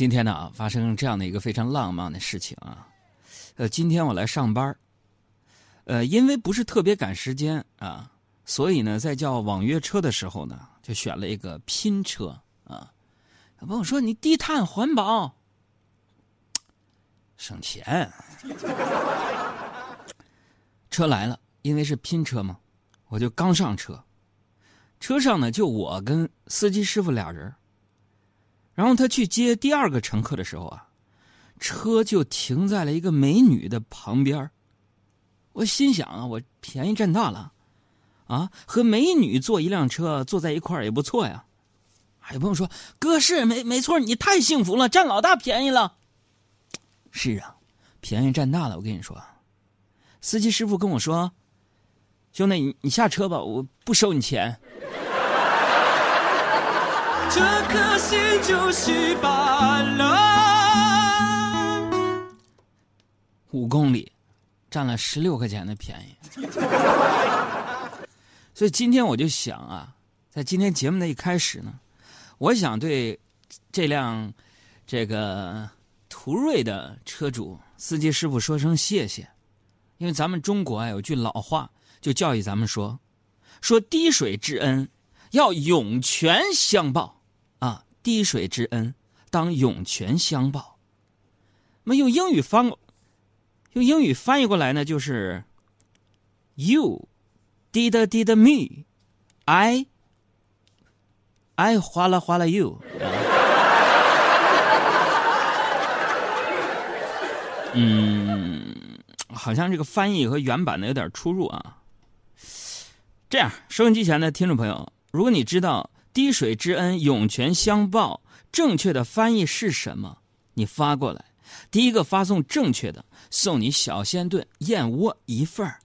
今天呢啊，发生这样的一个非常浪漫的事情啊，呃，今天我来上班呃，因为不是特别赶时间啊，所以呢，在叫网约车的时候呢，就选了一个拼车啊。朋友说你低碳环保，省钱。车来了，因为是拼车嘛，我就刚上车，车上呢就我跟司机师傅俩人。然后他去接第二个乘客的时候啊，车就停在了一个美女的旁边我心想啊，我便宜占大了，啊，和美女坐一辆车坐在一块儿也不错呀。还有朋友说，哥是没没错，你太幸福了，占老大便宜了。是啊，便宜占大了。我跟你说，司机师傅跟我说，兄弟，你你下车吧，我不收你钱。这颗心就是罢了。五公里，占了十六块钱的便宜。所以今天我就想啊，在今天节目的一开始呢，我想对这辆这个途锐的车主司机师傅说声谢谢，因为咱们中国啊有句老话，就教育咱们说，说滴水之恩要涌泉相报。滴水之恩，当涌泉相报。那用英语翻，用英语翻译过来呢，就是 “You did did me, I I 花了花了 you”。嗯，好像这个翻译和原版的有点出入啊。这样，收音机前的听众朋友，如果你知道。滴水之恩，涌泉相报。正确的翻译是什么？你发过来。第一个发送正确的，送你小鲜炖燕窝一份儿。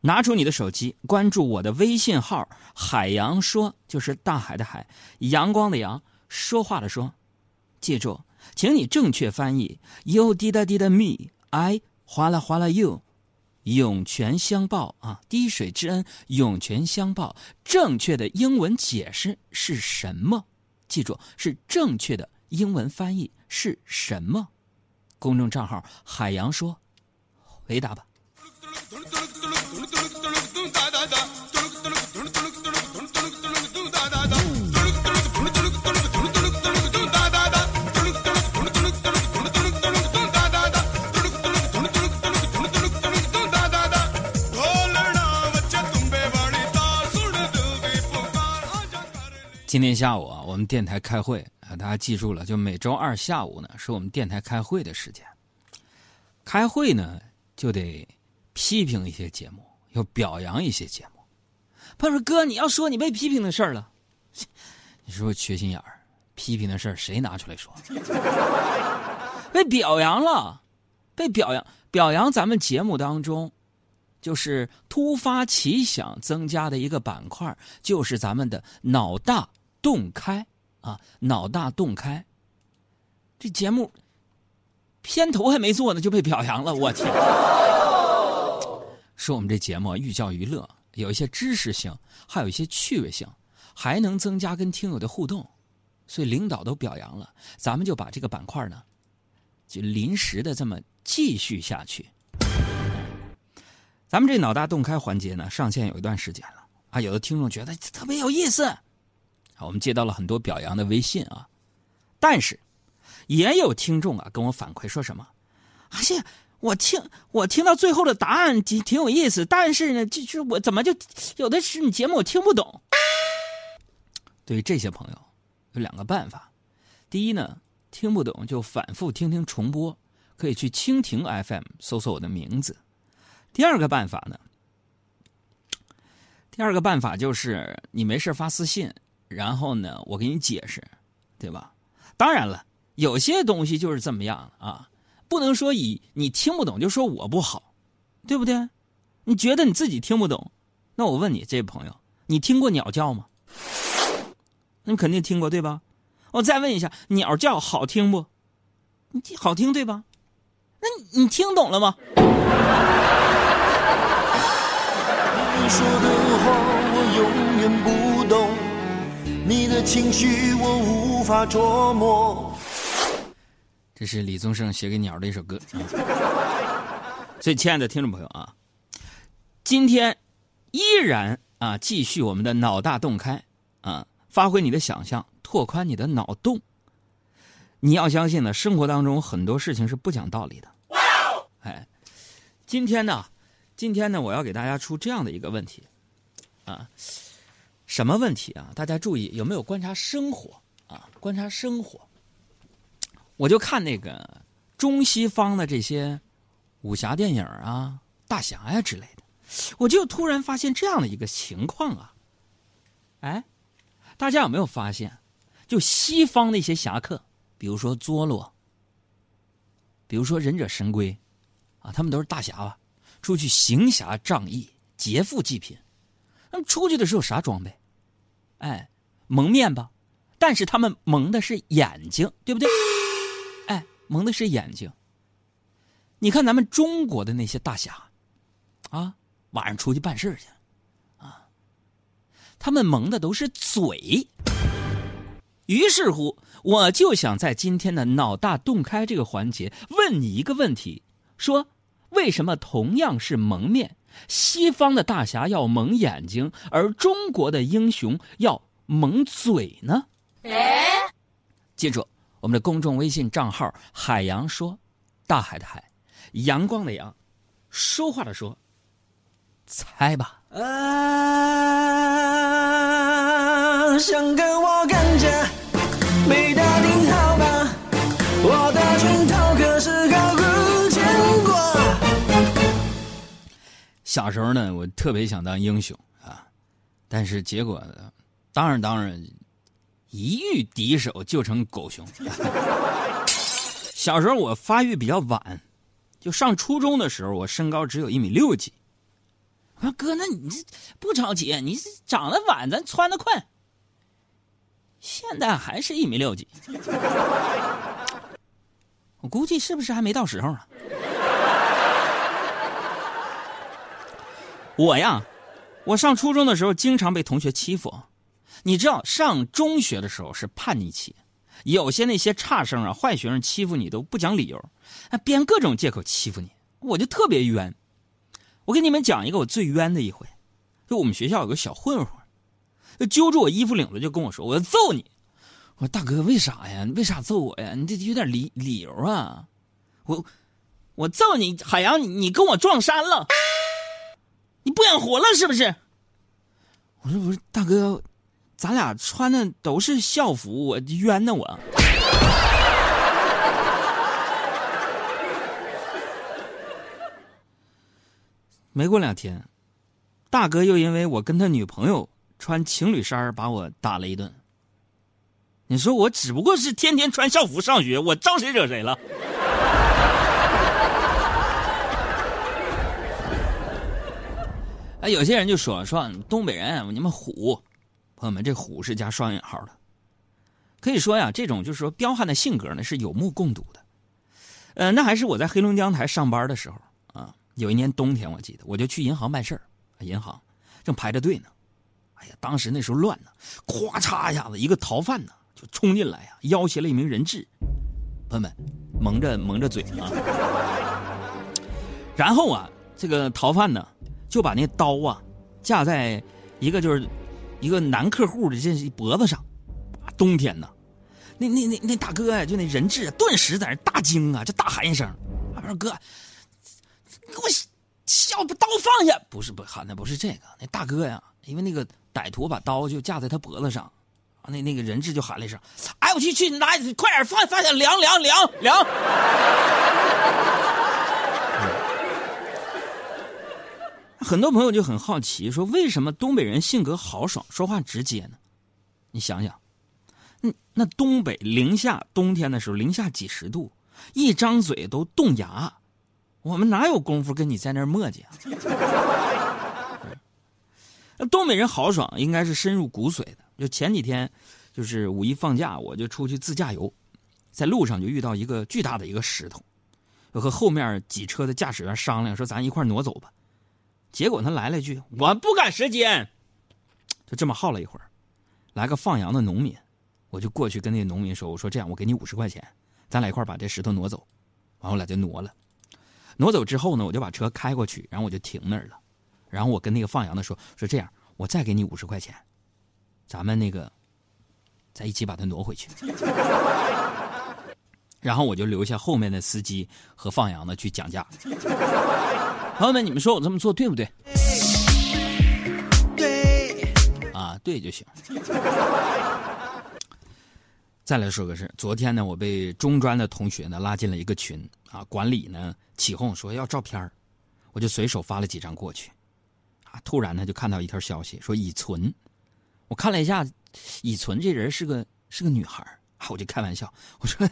拿出你的手机，关注我的微信号“海洋说”，就是大海的海，阳光的阳，说话的说。记住，请你正确翻译。You did did me, I 哗啦哗啦 you。涌泉相报啊，滴水之恩，涌泉相报。正确的英文解释是什么？记住，是正确的英文翻译是什么？公众账号海洋说，回答吧。今天下午啊，我们电台开会啊，大家记住了，就每周二下午呢，是我们电台开会的时间。开会呢，就得批评一些节目，要表扬一些节目。他说：“哥，你要说你被批评的事儿了，你说缺心眼儿，批评的事儿谁拿出来说？被表扬了，被表扬，表扬咱们节目当中，就是突发奇想增加的一个板块，就是咱们的脑大。”洞开啊，脑大洞开。这节目片头还没做呢，就被表扬了。我天！说我们这节目寓教于乐，有一些知识性，还有一些趣味性，还能增加跟听友的互动，所以领导都表扬了。咱们就把这个板块呢，就临时的这么继续下去。咱们这脑大洞开环节呢，上线有一段时间了啊，有的听众觉得特别有意思。我们接到了很多表扬的微信啊，但是也有听众啊跟我反馈说什么，而且我听我听到最后的答案挺挺有意思，但是呢，就是我怎么就有的是你节目我听不懂。对于这些朋友，有两个办法：第一呢，听不懂就反复听听重播，可以去蜻蜓 FM 搜索我的名字；第二个办法呢，第二个办法就是你没事发私信。然后呢，我给你解释，对吧？当然了，有些东西就是这么样啊，不能说以你听不懂就说我不好，对不对？你觉得你自己听不懂，那我问你，这位朋友，你听过鸟叫吗？你肯定听过，对吧？我再问一下，鸟叫好听不？你好听对吧？那你听懂了吗？你说的话我永远不。你的情绪我无法琢磨。这是李宗盛写给鸟的一首歌。所以，亲爱的听众朋友啊，今天依然啊，继续我们的脑大洞开啊，发挥你的想象，拓宽你的脑洞。你要相信呢，生活当中很多事情是不讲道理的。哎，今天呢，今天呢，我要给大家出这样的一个问题啊。什么问题啊？大家注意，有没有观察生活啊？观察生活，我就看那个中西方的这些武侠电影啊、大侠呀之类的，我就突然发现这样的一个情况啊。哎，大家有没有发现，就西方那些侠客，比如说佐罗，比如说忍者神龟，啊，他们都是大侠吧？出去行侠仗义、劫富济贫。他们出去的时候啥装备？哎，蒙面吧，但是他们蒙的是眼睛，对不对？哎，蒙的是眼睛。你看咱们中国的那些大侠，啊，晚上出去办事去，啊，他们蒙的都是嘴。于是乎，我就想在今天的脑大洞开这个环节问你一个问题：说为什么同样是蒙面？西方的大侠要蒙眼睛，而中国的英雄要蒙嘴呢？哎记住我们的公众微信账号“海洋说”，大海的海，阳光的阳，说话的说，猜吧。啊，想跟我干架，没小时候呢，我特别想当英雄啊，但是结果，当然当然，一遇敌手就成狗熊。小时候我发育比较晚，就上初中的时候，我身高只有一米六几。我说哥，那你这不着急，你长得晚，咱穿得快。现在还是一米六几，我估计是不是还没到时候呢？我呀，我上初中的时候经常被同学欺负。你知道，上中学的时候是叛逆期，有些那些差生啊、坏学生欺负你都不讲理由，还编各种借口欺负你，我就特别冤。我给你们讲一个我最冤的一回，就我们学校有个小混混，揪住我衣服领子就跟我说：“我要揍你。”我说：“大哥，为啥呀？为啥揍我呀？你这有点理理由啊！”我我揍你，海洋，你你跟我撞衫了。你不想活了是不是？我说不是，大哥，咱俩穿的都是校服，我冤呢我。没过两天，大哥又因为我跟他女朋友穿情侣衫把我打了一顿。你说我只不过是天天穿校服上学，我招谁惹谁了？哎，有些人就说说东北人，你们虎，朋友们，这虎是加双引号的。可以说呀，这种就是说彪悍的性格呢是有目共睹的。呃，那还是我在黑龙江台上班的时候啊，有一年冬天，我记得我就去银行办事银行正排着队呢。哎呀，当时那时候乱呢，咵嚓一下子，一个逃犯呢就冲进来呀，要挟了一名人质。朋友们，蒙着蒙着嘴啊，然后啊，这个逃犯呢。就把那刀啊架在一个就是一个男客户的这脖子上，冬天呢，那那那那大哥呀，就那人质顿时在那大惊啊，就大喊一声：“我说哥，给我笑把刀放下！”不是不喊的不是这个，那大哥呀，因为那个歹徒把刀就架在他脖子上，啊那那个人质就喊了一声：“哎，我去去拿，快点放放下，凉凉凉凉。”很多朋友就很好奇，说为什么东北人性格豪爽，说话直接呢？你想想，那那东北零下冬天的时候，零下几十度，一张嘴都冻牙，我们哪有功夫跟你在那儿磨叽啊？那东北人豪爽应该是深入骨髓的。就前几天，就是五一放假，我就出去自驾游，在路上就遇到一个巨大的一个石头，我和后面几车的驾驶员商量说，咱一块挪走吧。结果他来了一句：“我不赶时间。”就这么耗了一会儿，来个放羊的农民，我就过去跟那个农民说：“我说这样，我给你五十块钱，咱俩一块把这石头挪走。”完，我俩就挪了。挪走之后呢，我就把车开过去，然后我就停那儿了。然后我跟那个放羊的说：“说这样，我再给你五十块钱，咱们那个再一起把它挪回去。” 然后我就留下后面的司机和放羊的去讲价。朋友们，你们说我这么做对不对？对，啊，对就行。再来说个事昨天呢，我被中专的同学呢拉进了一个群啊，管理呢起哄说要照片我就随手发了几张过去，啊，突然呢就看到一条消息说已存，我看了一下，已存这人是个是个女孩啊，我就开玩笑我说，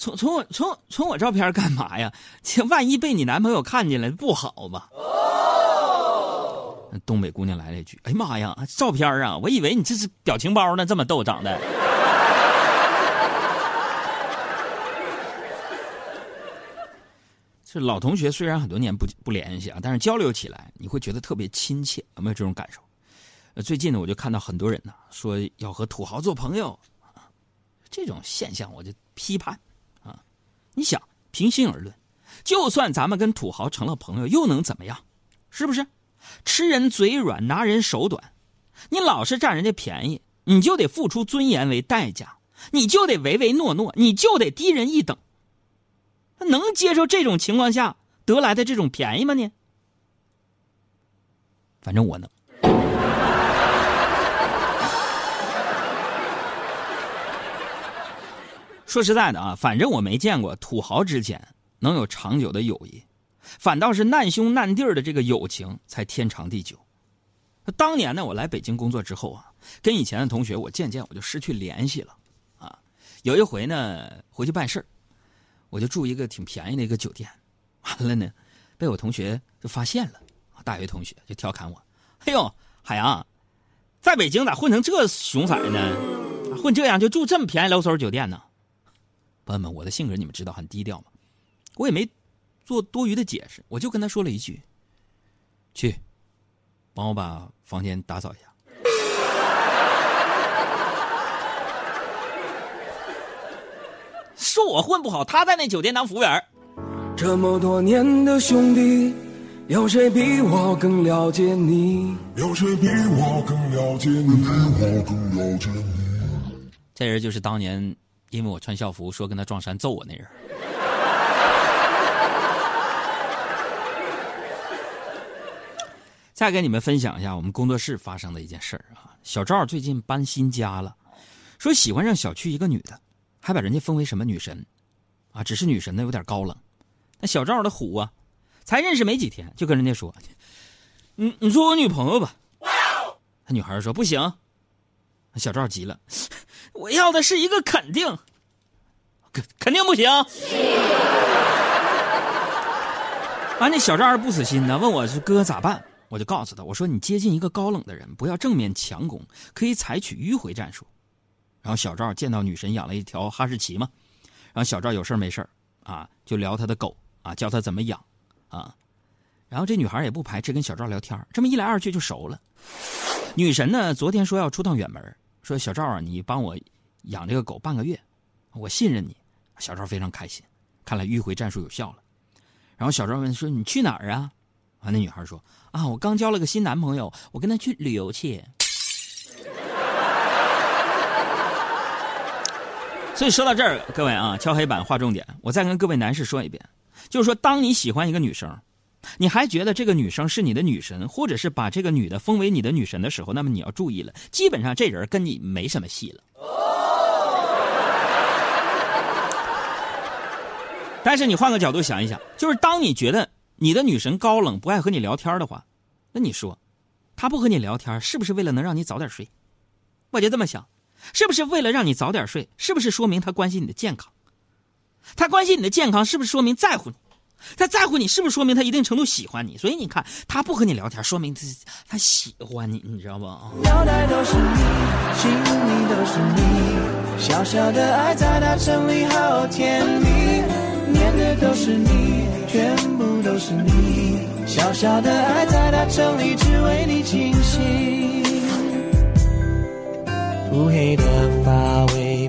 存存我存存我照片干嘛呀？这万一被你男朋友看见了不好吧？东北姑娘来了一句：“哎呀妈呀，照片啊！我以为你这是表情包呢，这么逗长得。”这老同学虽然很多年不不联系啊，但是交流起来你会觉得特别亲切，有没有这种感受？最近呢，我就看到很多人呢说要和土豪做朋友，这种现象我就批判。你想，平心而论，就算咱们跟土豪成了朋友，又能怎么样？是不是？吃人嘴软，拿人手短，你老是占人家便宜，你就得付出尊严为代价，你就得唯唯诺诺，你就得低人一等。能接受这种情况下得来的这种便宜吗？你，反正我能。说实在的啊，反正我没见过土豪之间能有长久的友谊，反倒是难兄难弟的这个友情才天长地久。当年呢，我来北京工作之后啊，跟以前的同学我渐渐我就失去联系了。啊，有一回呢，回去办事。我就住一个挺便宜的一个酒店，完了呢，被我同学就发现了，大学同学就调侃我：“哎呦，海洋，在北京咋混成这熊色呢？混这样就住这么便宜楼嗖酒店呢？”朋友们，我的性格你们知道很低调嘛，我也没做多余的解释，我就跟他说了一句：“去，帮我把房间打扫一下。”说我混不好，他在那酒店当服务员。这么多年的兄弟，有谁比我更了解你？有谁比我更了解你？比我更了解你？这人就是当年因为我穿校服说跟他撞衫揍我那人。再给你们分享一下我们工作室发生的一件事啊，小赵最近搬新家了，说喜欢上小区一个女的。还把人家封为什么女神，啊，只是女神呢有点高冷。那小赵的虎啊，才认识没几天，就跟人家说：“你你做我女朋友吧。”那女孩说：“不行。”小赵急了：“我要的是一个肯定，肯肯定不行。”啊，那小赵不死心呢，问我是哥咋办？我就告诉他：“我说你接近一个高冷的人，不要正面强攻，可以采取迂回战术。”然后小赵见到女神养了一条哈士奇嘛，然后小赵有事没事啊，就聊他的狗啊，教他怎么养啊。然后这女孩也不排斥跟小赵聊天，这么一来二去就熟了。女神呢，昨天说要出趟远门，说小赵啊，你帮我养这个狗半个月，我信任你。小赵非常开心，看来迂回战术有效了。然后小赵问说：“你去哪儿啊？”啊，那女孩说：“啊，我刚交了个新男朋友，我跟他去旅游去。”所以说到这儿，各位啊，敲黑板划重点。我再跟各位男士说一遍，就是说，当你喜欢一个女生，你还觉得这个女生是你的女神，或者是把这个女的封为你的女神的时候，那么你要注意了，基本上这人跟你没什么戏了。但是你换个角度想一想，就是当你觉得你的女神高冷不爱和你聊天的话，那你说，她不和你聊天，是不是为了能让你早点睡？我就这么想。是不是为了让你早点睡？是不是说明她关心你的健康？她关心你的健康，是不是说明在乎你？他在乎你，是不是说明他一定程度喜欢你？所以你看，他不和你聊天，说明他他喜欢你，你知道不？脑袋都是你，心里都是你，小小的爱在大城里好甜蜜，念的都是你，全部都是你，小小的爱在大城里只为你倾心。乌黑的发尾